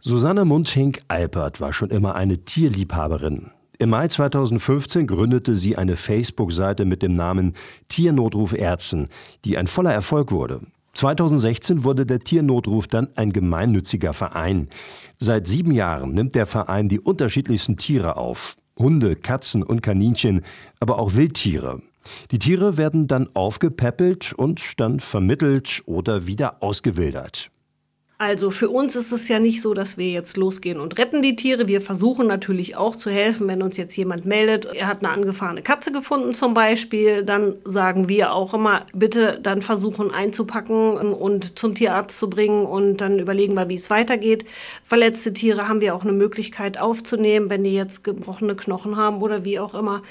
Susanne Mundhink-Alpert war schon immer eine Tierliebhaberin. Im Mai 2015 gründete sie eine Facebook-Seite mit dem Namen Tiernotruf Ärzten, die ein voller Erfolg wurde. 2016 wurde der Tiernotruf dann ein gemeinnütziger Verein. Seit sieben Jahren nimmt der Verein die unterschiedlichsten Tiere auf. Hunde, Katzen und Kaninchen, aber auch Wildtiere. Die Tiere werden dann aufgepäppelt und dann vermittelt oder wieder ausgewildert. Also für uns ist es ja nicht so, dass wir jetzt losgehen und retten die Tiere. Wir versuchen natürlich auch zu helfen, wenn uns jetzt jemand meldet, er hat eine angefahrene Katze gefunden zum Beispiel, dann sagen wir auch immer, bitte dann versuchen einzupacken und zum Tierarzt zu bringen und dann überlegen wir, wie es weitergeht. Verletzte Tiere haben wir auch eine Möglichkeit aufzunehmen, wenn die jetzt gebrochene Knochen haben oder wie auch immer.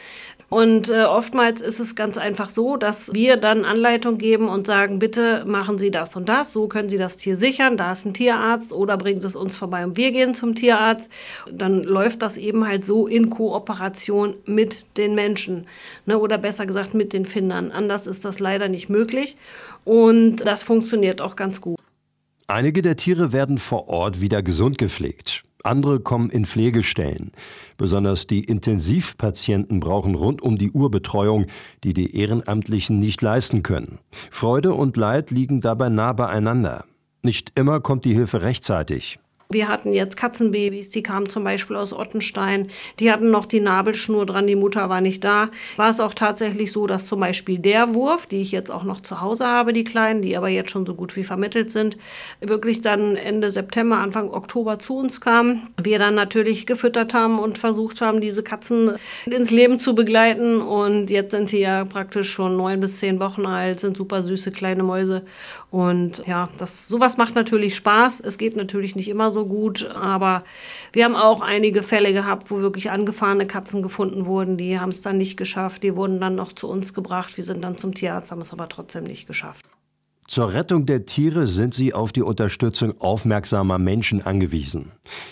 Und äh, oftmals ist es ganz einfach so, dass wir dann Anleitung geben und sagen, bitte machen Sie das und das, so können Sie das Tier sichern, da ist ein Tierarzt oder bringen Sie es uns vorbei und wir gehen zum Tierarzt. Dann läuft das eben halt so in Kooperation mit den Menschen ne, oder besser gesagt mit den Findern. Anders ist das leider nicht möglich und das funktioniert auch ganz gut. Einige der Tiere werden vor Ort wieder gesund gepflegt. Andere kommen in Pflegestellen. Besonders die Intensivpatienten brauchen rund um die Uhr Betreuung, die die Ehrenamtlichen nicht leisten können. Freude und Leid liegen dabei nah beieinander. Nicht immer kommt die Hilfe rechtzeitig. Wir hatten jetzt Katzenbabys, die kamen zum Beispiel aus Ottenstein. Die hatten noch die Nabelschnur dran, die Mutter war nicht da. War es auch tatsächlich so, dass zum Beispiel der Wurf, die ich jetzt auch noch zu Hause habe, die Kleinen, die aber jetzt schon so gut wie vermittelt sind, wirklich dann Ende September, Anfang Oktober zu uns kam. Wir dann natürlich gefüttert haben und versucht haben, diese Katzen ins Leben zu begleiten. Und jetzt sind sie ja praktisch schon neun bis zehn Wochen alt, sind super süße kleine Mäuse. Und ja, das, sowas macht natürlich Spaß. Es geht natürlich nicht immer so so gut. Aber wir haben auch einige Fälle gehabt, wo wirklich angefahrene Katzen gefunden wurden. Die haben es dann nicht geschafft. Die wurden dann noch zu uns gebracht. Wir sind dann zum Tierarzt, haben es aber trotzdem nicht geschafft. Zur Rettung der Tiere sind sie auf die Unterstützung aufmerksamer Menschen angewiesen.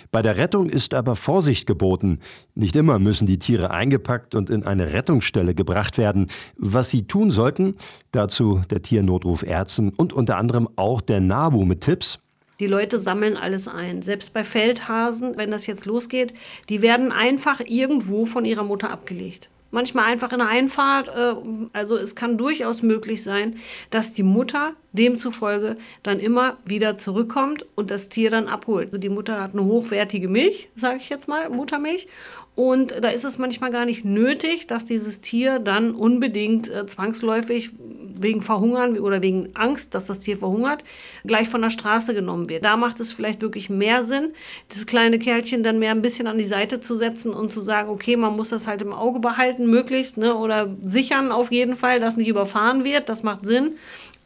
Bei der Rettung ist aber Vorsicht geboten. Nicht immer müssen die Tiere eingepackt und in eine Rettungsstelle gebracht werden. Was sie tun sollten, dazu der Tiernotruf Ärzten und unter anderem auch der NABU mit Tipps, die Leute sammeln alles ein. Selbst bei Feldhasen, wenn das jetzt losgeht, die werden einfach irgendwo von ihrer Mutter abgelegt. Manchmal einfach in der Einfahrt. Äh, also es kann durchaus möglich sein, dass die Mutter demzufolge dann immer wieder zurückkommt und das Tier dann abholt. Also die Mutter hat eine hochwertige Milch, sage ich jetzt mal, Muttermilch. Und da ist es manchmal gar nicht nötig, dass dieses Tier dann unbedingt äh, zwangsläufig wegen Verhungern oder wegen Angst, dass das Tier verhungert, gleich von der Straße genommen wird. Da macht es vielleicht wirklich mehr Sinn, das kleine Kerlchen dann mehr ein bisschen an die Seite zu setzen und zu sagen, okay, man muss das halt im Auge behalten, möglichst, ne, oder sichern auf jeden Fall, dass nicht überfahren wird. Das macht Sinn.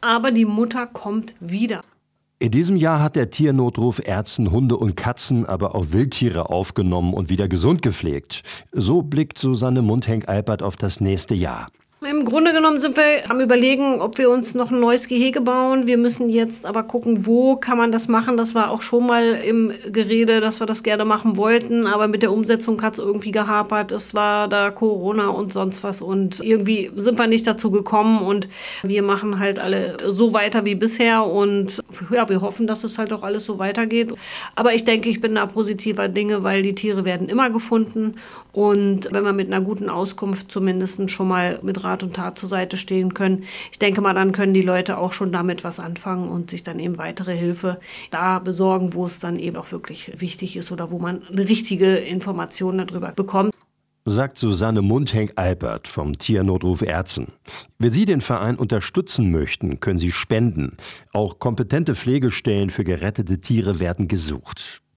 Aber die Mutter kommt wieder. In diesem Jahr hat der Tiernotruf Ärzten Hunde und Katzen, aber auch Wildtiere aufgenommen und wieder gesund gepflegt. So blickt Susanne Mundhenk-Alpert auf das nächste Jahr. Im Grunde genommen sind wir am Überlegen, ob wir uns noch ein neues Gehege bauen. Wir müssen jetzt aber gucken, wo kann man das machen. Das war auch schon mal im Gerede, dass wir das gerne machen wollten, aber mit der Umsetzung hat es irgendwie gehapert. Es war da Corona und sonst was und irgendwie sind wir nicht dazu gekommen und wir machen halt alle so weiter wie bisher und ja, wir hoffen, dass es halt auch alles so weitergeht. Aber ich denke, ich bin da positiver Dinge, weil die Tiere werden immer gefunden und wenn wir mit einer guten Auskunft zumindest schon mal mit Rat und Tat zur Seite stehen können. Ich denke mal, dann können die Leute auch schon damit was anfangen und sich dann eben weitere Hilfe da besorgen, wo es dann eben auch wirklich wichtig ist oder wo man eine richtige Information darüber bekommt sagt Susanne Mundhenk-Albert vom Tiernotruf Ärzten. Wenn Sie den Verein unterstützen möchten, können Sie spenden. Auch kompetente Pflegestellen für gerettete Tiere werden gesucht.